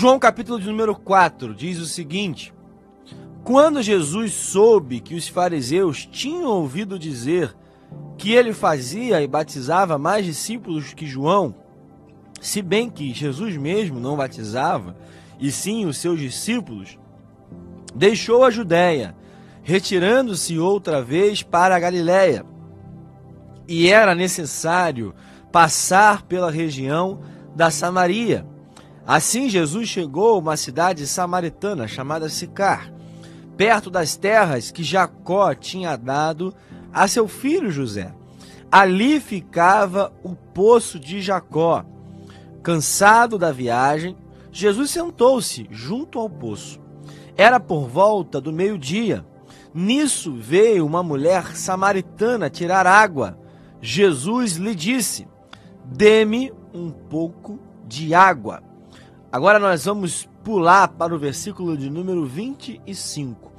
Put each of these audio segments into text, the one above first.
João capítulo de número 4 diz o seguinte: Quando Jesus soube que os fariseus tinham ouvido dizer que ele fazia e batizava mais discípulos que João, se bem que Jesus mesmo não batizava, e sim os seus discípulos, deixou a Judéia, retirando-se outra vez para a Galiléia. E era necessário passar pela região da Samaria. Assim Jesus chegou a uma cidade samaritana chamada Sicar, perto das terras que Jacó tinha dado a seu filho José. Ali ficava o poço de Jacó. Cansado da viagem, Jesus sentou-se junto ao poço. Era por volta do meio-dia. Nisso veio uma mulher samaritana tirar água. Jesus lhe disse: Dê-me um pouco de água. Agora nós vamos pular para o versículo de número 25.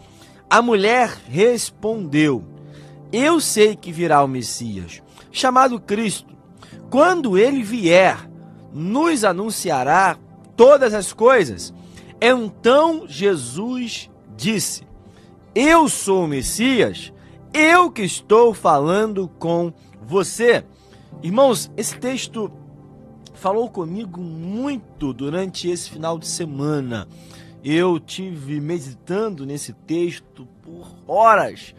A mulher respondeu: Eu sei que virá o Messias, chamado Cristo. Quando ele vier, nos anunciará todas as coisas. Então Jesus disse: Eu sou o Messias, eu que estou falando com você. Irmãos, esse texto falou comigo muito durante esse final de semana. Eu tive meditando nesse texto por horas.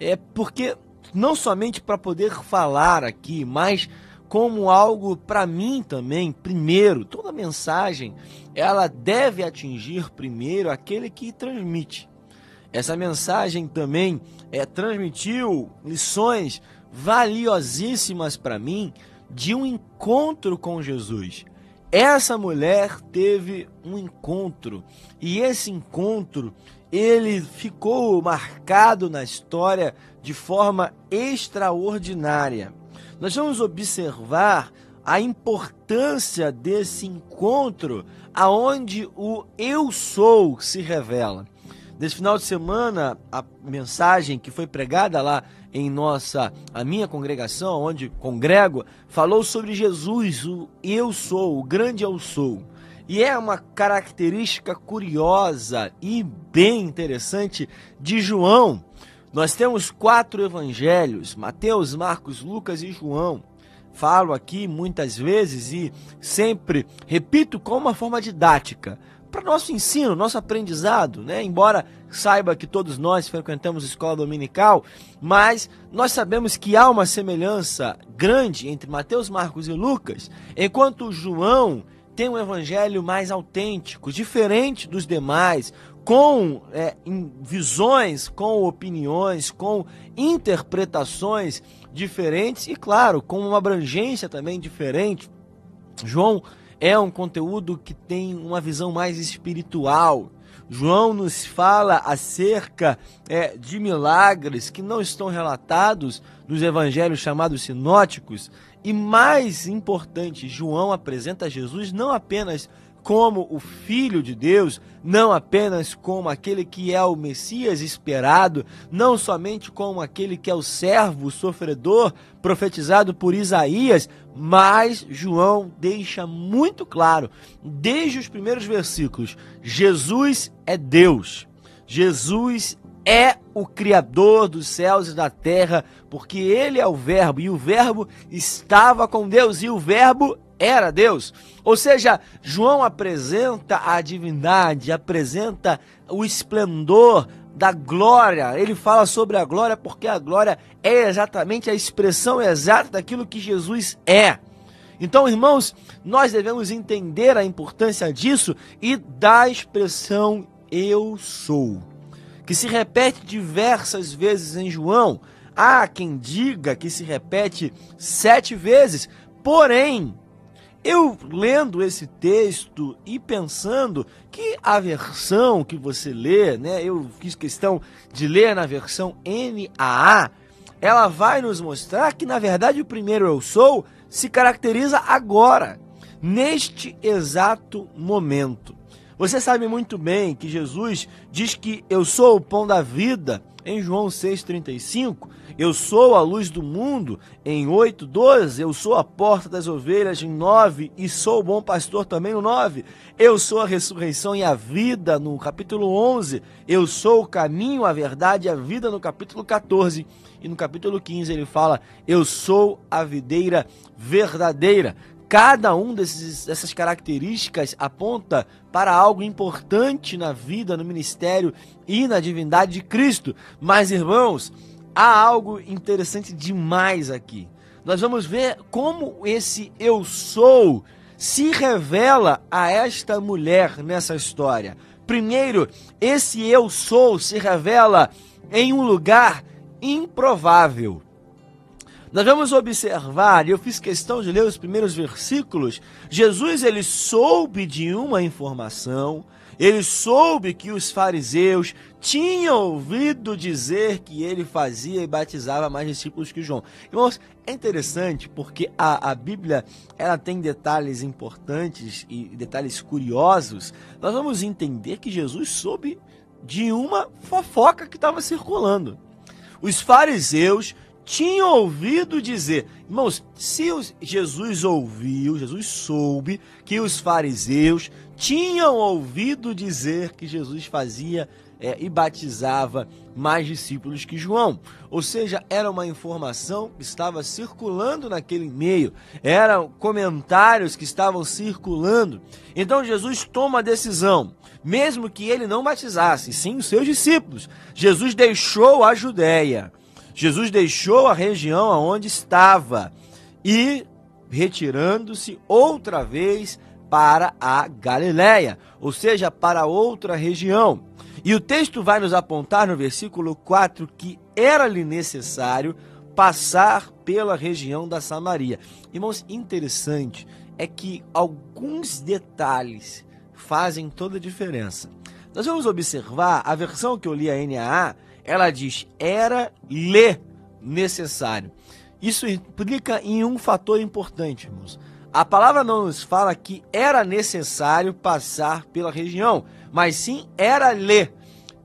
É porque não somente para poder falar aqui, mas como algo para mim também, primeiro, toda mensagem, ela deve atingir primeiro aquele que transmite. Essa mensagem também é, transmitiu lições valiosíssimas para mim de um encontro com Jesus. Essa mulher teve um encontro e esse encontro ele ficou marcado na história de forma extraordinária nós vamos observar a importância desse encontro aonde o eu sou se revela. Nesse final de semana, a mensagem que foi pregada lá em nossa, a minha congregação, onde congrego, falou sobre Jesus, o eu sou, o grande eu sou. E é uma característica curiosa e bem interessante de João nós temos quatro evangelhos: Mateus, Marcos, Lucas e João. Falo aqui muitas vezes e sempre repito com uma forma didática para nosso ensino, nosso aprendizado, né? Embora saiba que todos nós frequentamos escola dominical, mas nós sabemos que há uma semelhança grande entre Mateus, Marcos e Lucas, enquanto João tem um evangelho mais autêntico, diferente dos demais, com é, visões, com opiniões, com interpretações diferentes e, claro, com uma abrangência também diferente. João é um conteúdo que tem uma visão mais espiritual. João nos fala acerca é, de milagres que não estão relatados nos evangelhos chamados sinóticos. E mais importante, João apresenta Jesus não apenas como o Filho de Deus, não apenas como aquele que é o Messias esperado, não somente como aquele que é o servo, o sofredor, profetizado por Isaías, mas João deixa muito claro, desde os primeiros versículos: Jesus é Deus, Jesus é o Criador dos céus e da terra, porque Ele é o Verbo, e o Verbo estava com Deus, e o Verbo era Deus. Ou seja, João apresenta a divindade, apresenta o esplendor da glória. Ele fala sobre a glória porque a glória é exatamente a expressão exata daquilo que Jesus é. Então, irmãos, nós devemos entender a importância disso e da expressão eu sou, que se repete diversas vezes em João. Há quem diga que se repete sete vezes, porém, eu lendo esse texto e pensando que a versão que você lê, né, eu fiz questão de ler na versão NAA, ela vai nos mostrar que na verdade o primeiro eu sou se caracteriza agora, neste exato momento. Você sabe muito bem que Jesus diz que eu sou o pão da vida em João 6,35 eu sou a luz do mundo, em 8, 12, eu sou a porta das ovelhas, em 9, e sou o bom pastor também, no 9, eu sou a ressurreição e a vida, no capítulo 11, eu sou o caminho, a verdade e a vida, no capítulo 14, e no capítulo 15 ele fala, eu sou a videira verdadeira. Cada um desses, dessas características aponta para algo importante na vida, no ministério e na divindade de Cristo. Mas, irmãos, há algo interessante demais aqui. Nós vamos ver como esse eu sou se revela a esta mulher nessa história. Primeiro, esse eu sou se revela em um lugar improvável. Nós vamos observar, e eu fiz questão de ler os primeiros versículos. Jesus ele soube de uma informação, ele soube que os fariseus tinham ouvido dizer que ele fazia e batizava mais discípulos que João. Irmãos, é interessante porque a, a Bíblia ela tem detalhes importantes e detalhes curiosos. Nós vamos entender que Jesus soube de uma fofoca que estava circulando. Os fariseus tinham ouvido dizer. Irmãos, se Jesus ouviu, Jesus soube que os fariseus tinham ouvido dizer que Jesus fazia é, e batizava mais discípulos que João. Ou seja, era uma informação que estava circulando naquele meio, eram comentários que estavam circulando. Então Jesus toma a decisão, mesmo que ele não batizasse, sim os seus discípulos. Jesus deixou a Judéia Jesus deixou a região aonde estava e retirando-se outra vez para a Galiléia, ou seja, para outra região. E o texto vai nos apontar no versículo 4 que era-lhe necessário passar pela região da Samaria. Irmãos, interessante é que alguns detalhes fazem toda a diferença. Nós vamos observar a versão que eu li a NAA, ela diz: era-lhe necessário. Isso implica em um fator importante, irmãos. A palavra não nos fala que era necessário passar pela região, mas sim era-lhe.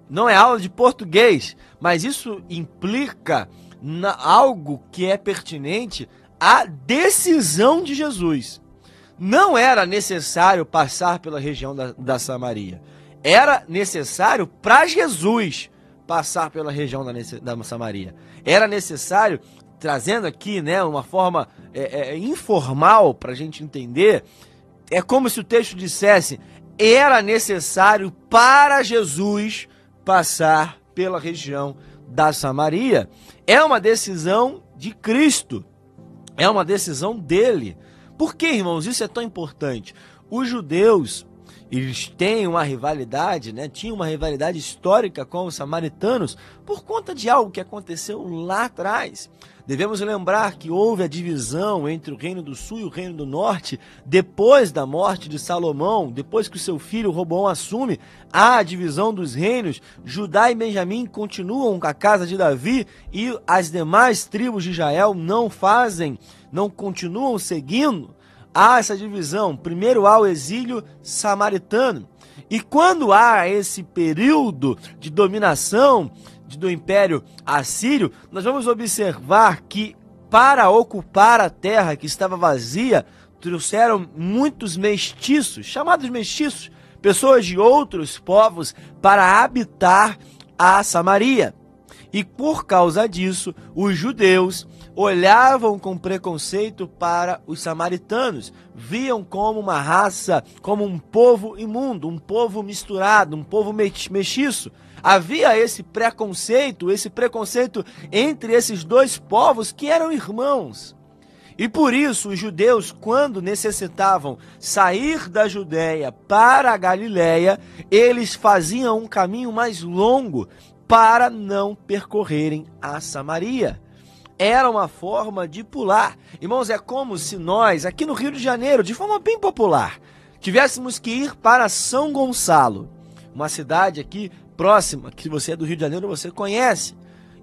Não é aula de português, mas isso implica na, algo que é pertinente à decisão de Jesus. Não era necessário passar pela região da, da Samaria. Era necessário para Jesus passar pela região da, da Samaria. Era necessário, trazendo aqui né, uma forma é, é, informal para a gente entender, é como se o texto dissesse: era necessário para Jesus passar pela região da Samaria. É uma decisão de Cristo, é uma decisão dele. Por que, irmãos, isso é tão importante? Os judeus eles têm uma rivalidade, né? Tinha uma rivalidade histórica com os samaritanos por conta de algo que aconteceu lá atrás. Devemos lembrar que houve a divisão entre o Reino do Sul e o Reino do Norte depois da morte de Salomão, depois que o seu filho Roboão assume a divisão dos reinos. Judá e Benjamim continuam com a casa de Davi e as demais tribos de Israel não fazem, não continuam seguindo há essa divisão. Primeiro há o exílio samaritano. E quando há esse período de dominação do Império Assírio, nós vamos observar que para ocupar a terra que estava vazia, trouxeram muitos mestiços, chamados mestiços, pessoas de outros povos, para habitar a Samaria. E por causa disso, os judeus olhavam com preconceito para os samaritanos, viam como uma raça, como um povo imundo, um povo misturado, um povo mexiço. Havia esse preconceito, esse preconceito entre esses dois povos que eram irmãos. E por isso os judeus, quando necessitavam sair da Judéia para a Galiléia, eles faziam um caminho mais longo para não percorrerem a Samaria era uma forma de pular. Irmãos, é como se nós, aqui no Rio de Janeiro, de forma bem popular, tivéssemos que ir para São Gonçalo, uma cidade aqui próxima, que você é do Rio de Janeiro, você conhece.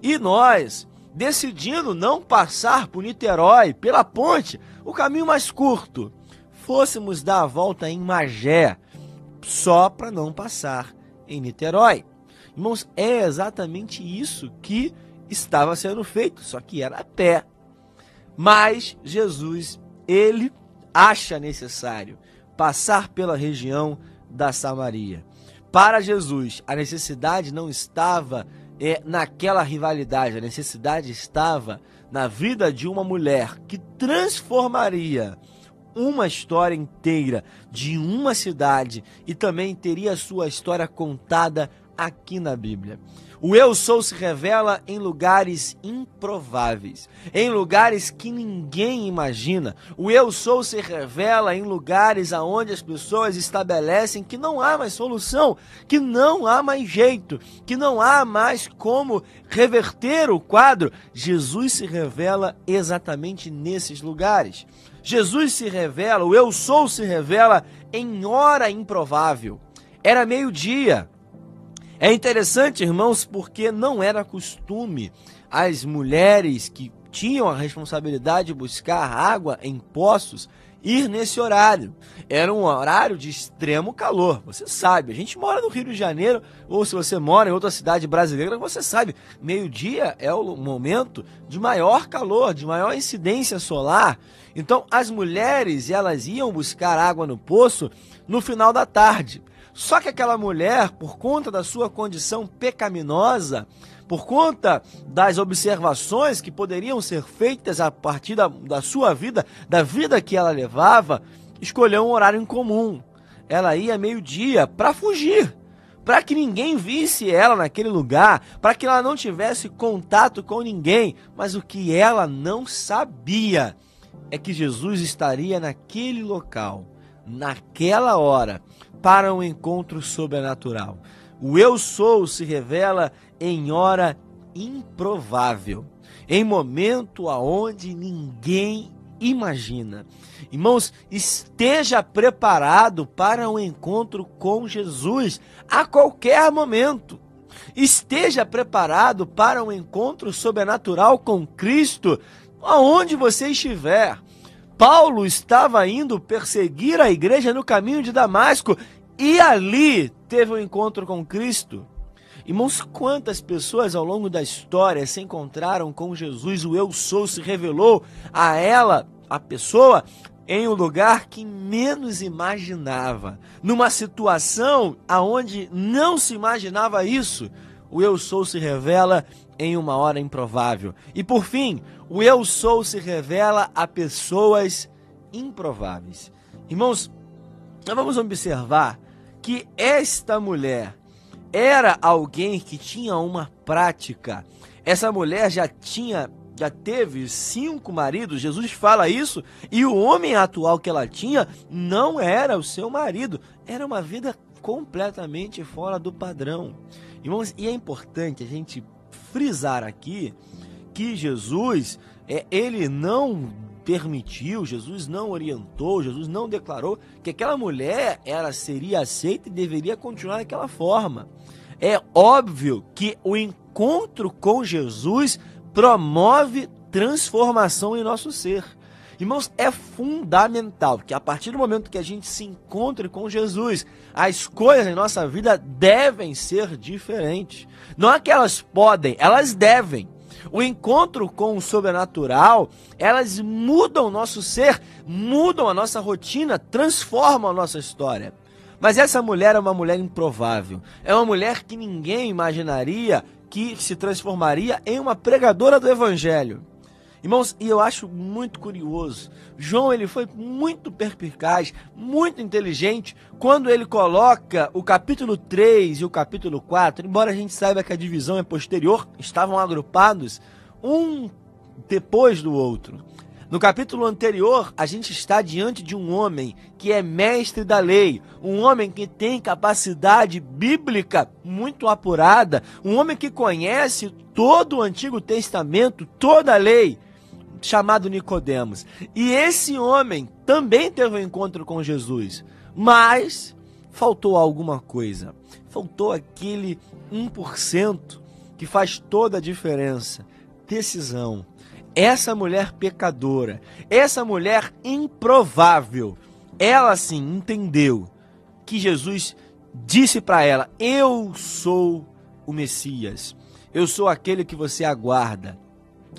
E nós, decidindo não passar por Niterói, pela ponte, o caminho mais curto, fôssemos dar a volta em Magé, só para não passar em Niterói. Irmãos, é exatamente isso que estava sendo feito, só que era a pé. Mas Jesus, ele acha necessário passar pela região da Samaria. Para Jesus, a necessidade não estava é, naquela rivalidade, a necessidade estava na vida de uma mulher que transformaria uma história inteira de uma cidade e também teria sua história contada aqui na Bíblia. O eu sou se revela em lugares improváveis, em lugares que ninguém imagina. O eu sou se revela em lugares aonde as pessoas estabelecem que não há mais solução, que não há mais jeito, que não há mais como reverter o quadro. Jesus se revela exatamente nesses lugares. Jesus se revela, o eu sou se revela em hora improvável. Era meio-dia. É interessante, irmãos, porque não era costume as mulheres que tinham a responsabilidade de buscar água em poços ir nesse horário. Era um horário de extremo calor. Você sabe, a gente mora no Rio de Janeiro, ou se você mora em outra cidade brasileira, você sabe, meio-dia é o momento de maior calor, de maior incidência solar. Então, as mulheres, elas iam buscar água no poço no final da tarde. Só que aquela mulher, por conta da sua condição pecaminosa, por conta das observações que poderiam ser feitas a partir da, da sua vida, da vida que ela levava, escolheu um horário incomum. Ela ia meio-dia para fugir, para que ninguém visse ela naquele lugar, para que ela não tivesse contato com ninguém. Mas o que ela não sabia é que Jesus estaria naquele local, naquela hora para um encontro sobrenatural. O eu sou se revela em hora improvável, em momento aonde ninguém imagina. Irmãos, esteja preparado para um encontro com Jesus a qualquer momento. Esteja preparado para um encontro sobrenatural com Cristo aonde você estiver. Paulo estava indo perseguir a igreja no caminho de Damasco e ali teve um encontro com Cristo. Irmãos, quantas pessoas ao longo da história se encontraram com Jesus, o Eu Sou se revelou a ela, a pessoa, em um lugar que menos imaginava, numa situação aonde não se imaginava isso. O Eu Sou se revela em uma hora improvável. E por fim, o eu sou se revela a pessoas improváveis. Irmãos, nós vamos observar que esta mulher era alguém que tinha uma prática. Essa mulher já tinha, já teve cinco maridos. Jesus fala isso e o homem atual que ela tinha não era o seu marido. Era uma vida completamente fora do padrão. Irmãos, e é importante a gente frisar aqui que Jesus, é, ele não permitiu, Jesus não orientou, Jesus não declarou que aquela mulher ela seria aceita e deveria continuar daquela forma. É óbvio que o encontro com Jesus promove transformação em nosso ser. Irmãos, é fundamental que a partir do momento que a gente se encontre com Jesus, as coisas em nossa vida devem ser diferentes. Não é que elas podem, elas devem. O encontro com o sobrenatural, elas mudam o nosso ser, mudam a nossa rotina, transformam a nossa história. Mas essa mulher é uma mulher improvável. É uma mulher que ninguém imaginaria que se transformaria em uma pregadora do evangelho. Irmãos, e eu acho muito curioso. João ele foi muito perspicaz, muito inteligente quando ele coloca o capítulo 3 e o capítulo 4, embora a gente saiba que a divisão é posterior, estavam agrupados um depois do outro. No capítulo anterior, a gente está diante de um homem que é mestre da lei, um homem que tem capacidade bíblica muito apurada, um homem que conhece todo o Antigo Testamento, toda a lei chamado Nicodemos. E esse homem também teve um encontro com Jesus, mas faltou alguma coisa. Faltou aquele 1% que faz toda a diferença. Decisão. Essa mulher pecadora, essa mulher improvável, ela sim entendeu que Jesus disse para ela: Eu sou o Messias. Eu sou aquele que você aguarda.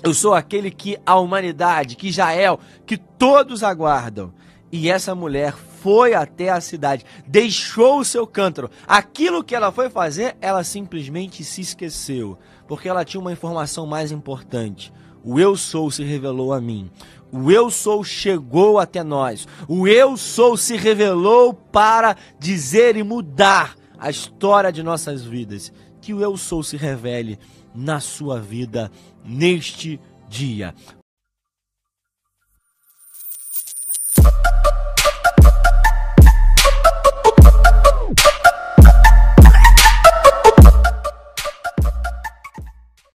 Eu sou aquele que a humanidade, que Israel, que todos aguardam. E essa mulher foi até a cidade, deixou o seu cântaro. Aquilo que ela foi fazer, ela simplesmente se esqueceu, porque ela tinha uma informação mais importante. O eu sou se revelou a mim. O eu sou chegou até nós. O eu sou se revelou para dizer e mudar a história de nossas vidas. Que o eu sou se revele na sua vida neste dia.